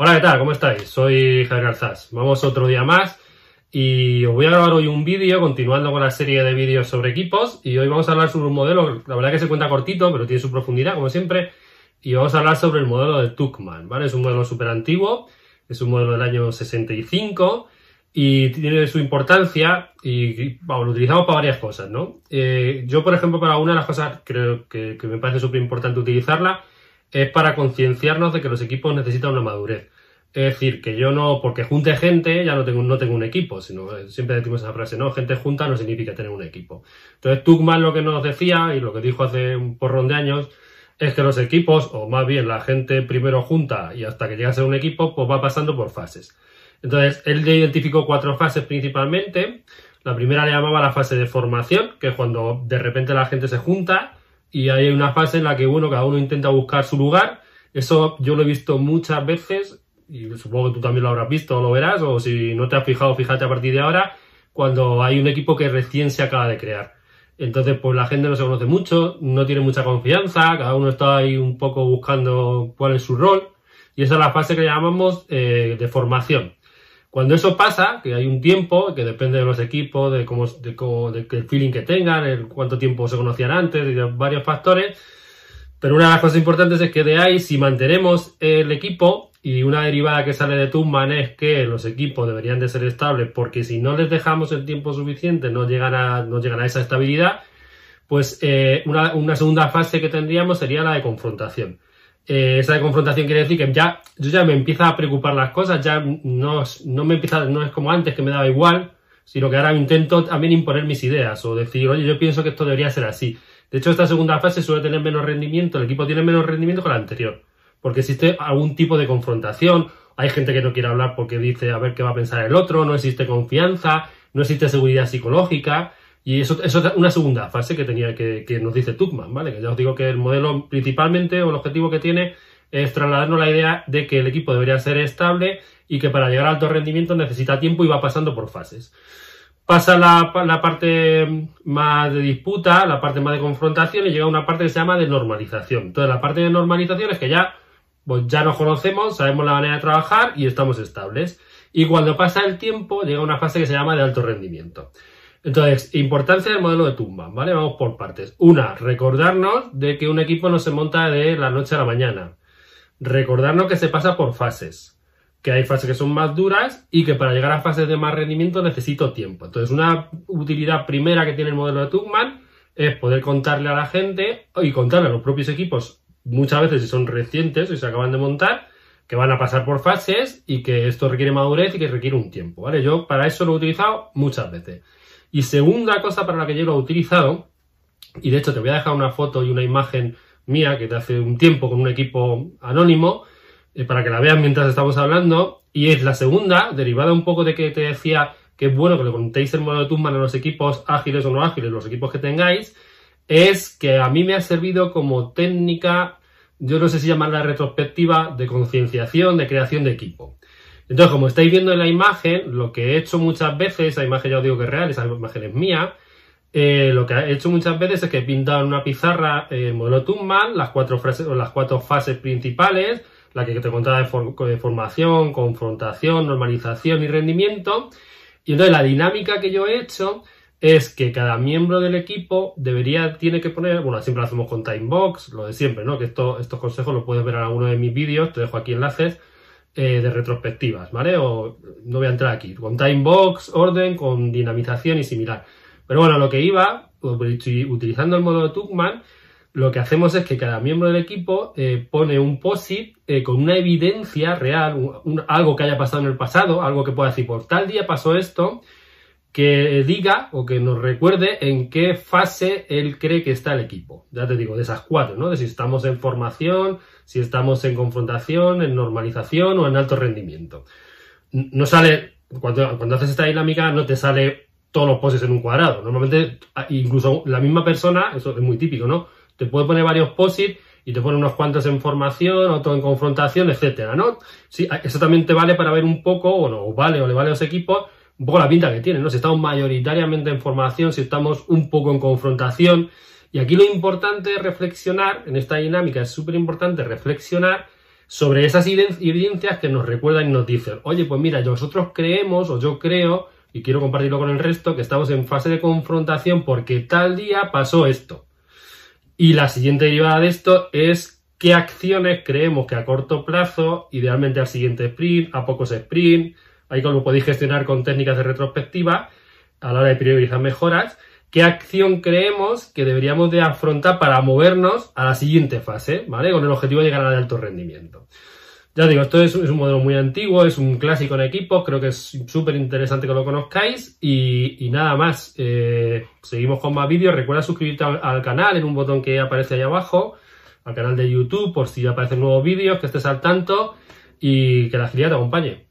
Hola, ¿qué tal? ¿Cómo estáis? Soy Javier Garzás. Vamos otro día más y os voy a grabar hoy un vídeo continuando con la serie de vídeos sobre equipos y hoy vamos a hablar sobre un modelo, la verdad que se cuenta cortito, pero tiene su profundidad, como siempre, y vamos a hablar sobre el modelo de Tuckman, ¿vale? Es un modelo súper antiguo, es un modelo del año 65 y tiene su importancia y, vamos, lo utilizamos para varias cosas, ¿no? Eh, yo, por ejemplo, para una de las cosas creo que, que me parece súper importante utilizarla es para concienciarnos de que los equipos necesitan una madurez. Es decir, que yo no, porque junte gente, ya no tengo, no tengo un equipo, sino eh, siempre decimos esa frase, ¿no? Gente junta no significa tener un equipo. Entonces, Tuckman lo que nos decía, y lo que dijo hace un porrón de años, es que los equipos, o más bien la gente primero junta y hasta que llega a ser un equipo, pues va pasando por fases. Entonces, él identificó cuatro fases principalmente. La primera le llamaba la fase de formación, que es cuando de repente la gente se junta y hay una fase en la que, bueno, cada uno intenta buscar su lugar. Eso yo lo he visto muchas veces y supongo que tú también lo habrás visto o lo verás, o si no te has fijado, fíjate a partir de ahora, cuando hay un equipo que recién se acaba de crear. Entonces, pues la gente no se conoce mucho, no tiene mucha confianza, cada uno está ahí un poco buscando cuál es su rol, y esa es la fase que llamamos eh, de formación. Cuando eso pasa, que hay un tiempo, que depende de los equipos, de cómo, de cómo, del feeling que tengan, el cuánto tiempo se conocían antes, y de varios factores, pero una de las cosas importantes es que de ahí, si mantenemos el equipo, y una derivada que sale de Tuchman es que los equipos deberían de ser estables, porque si no les dejamos el tiempo suficiente, no llegan a, no llegan a esa estabilidad, pues eh, una segunda fase que tendríamos sería la de confrontación. Eh, esa confrontación quiere decir que ya, yo ya me empieza a preocupar las cosas, ya no, no me empieza, no es como antes que me daba igual, sino que ahora intento también imponer mis ideas o decir, oye, yo pienso que esto debería ser así. De hecho, esta segunda fase suele tener menos rendimiento, el equipo tiene menos rendimiento que la anterior, porque existe algún tipo de confrontación, hay gente que no quiere hablar porque dice a ver qué va a pensar el otro, no existe confianza, no existe seguridad psicológica, y eso, es una segunda fase que tenía que, nos dice Tuckman, ¿vale? Que ya os digo que el modelo principalmente o el objetivo que tiene es trasladarnos la idea de que el equipo debería ser estable y que para llegar a alto rendimiento necesita tiempo y va pasando por fases. Pasa la, la, parte más de disputa, la parte más de confrontación y llega a una parte que se llama de normalización. Entonces la parte de normalización es que ya, pues ya nos conocemos, sabemos la manera de trabajar y estamos estables. Y cuando pasa el tiempo llega a una fase que se llama de alto rendimiento. Entonces, importancia del modelo de tumba, ¿vale? Vamos por partes. Una, recordarnos de que un equipo no se monta de la noche a la mañana. Recordarnos que se pasa por fases. Que hay fases que son más duras y que para llegar a fases de más rendimiento necesito tiempo. Entonces, una utilidad primera que tiene el modelo de Tuckman es poder contarle a la gente y contarle a los propios equipos, muchas veces si son recientes y se acaban de montar, que van a pasar por fases y que esto requiere madurez y que requiere un tiempo, ¿vale? Yo para eso lo he utilizado muchas veces. Y segunda cosa para la que yo lo he utilizado, y de hecho te voy a dejar una foto y una imagen mía que te hace un tiempo con un equipo anónimo, eh, para que la vean mientras estamos hablando, y es la segunda, derivada un poco de que te decía que es bueno que le contéis el modelo de Tuchman a los equipos ágiles o no ágiles, los equipos que tengáis, es que a mí me ha servido como técnica, yo no sé si llamarla retrospectiva, de concienciación, de creación de equipo. Entonces, como estáis viendo en la imagen, lo que he hecho muchas veces, esa imagen ya os digo que es real, esa imagen es mía, eh, lo que he hecho muchas veces es que he pintado en una pizarra el modelo Tuchman, las cuatro, frases, las cuatro fases principales, la que te contaba de, formación, confrontación, normalización y rendimiento. Y entonces la dinámica que yo he hecho es que cada miembro del equipo debería, tiene que poner, bueno, siempre lo hacemos con Timebox, lo de siempre, ¿no? Que esto, estos consejos los puedes ver en alguno de mis vídeos, te dejo aquí enlaces, eh, de retrospectivas, ¿vale? O no voy a entrar aquí, con timebox, orden, con dinamización y similar. Pero bueno, lo que iba, utilizando el modo de Tuckman, lo que hacemos es que cada miembro del equipo eh, pone un POSIT eh, con una evidencia real, algo que haya pasado en el pasado, algo que pueda decir, por tal día pasó esto, que diga o que nos recuerde en qué fase él cree que está el equipo. Ya te digo, de esas cuatro, ¿no? De si estamos en formación, si estamos en confrontación, en normalización o en alto rendimiento. No sale, cuando, haces esta dinámica, no te sale todos los poses en un cuadrado. Normalmente, ah, incluso la misma persona, eso es muy típico, ¿no? Te puede poner varios posits y te pone unos cuantos en formación, otro en confrontación, etcétera, ¿no? Sí, eso también te vale para ver un poco, o no, vale o le vale a los equipos, un poco la pinta que tiene, ¿no? Si estamos mayoritariamente en formación, si estamos un poco en confrontación. Y aquí lo importante es reflexionar, en esta dinámica es súper importante reflexionar sobre esas evidencias que nos recuerdan y nos dicen, oye, pues mira, nosotros creemos o yo creo, y quiero compartirlo con el resto, que estamos en fase de confrontación porque tal día pasó esto. Y la siguiente derivada de esto es qué acciones creemos que a corto plazo, idealmente al siguiente sprint, a pocos sprint, ahí como podéis gestionar con técnicas de retrospectiva a la hora de priorizar mejoras, qué acción creemos que deberíamos de afrontar para movernos a la siguiente fase, ¿vale? Con el objetivo de llegar al alto rendimiento. Ya digo, esto es, un modelo muy antiguo, es un clásico en equipos, creo que es súper interesante que lo conozcáis y, nada más. Eh, seguimos con más vídeos, recuerda suscribirte al, canal en un botón que aparece ahí abajo, al canal de YouTube por si aparecen nuevos vídeos, que estés al tanto y que la agilidad te acompañe.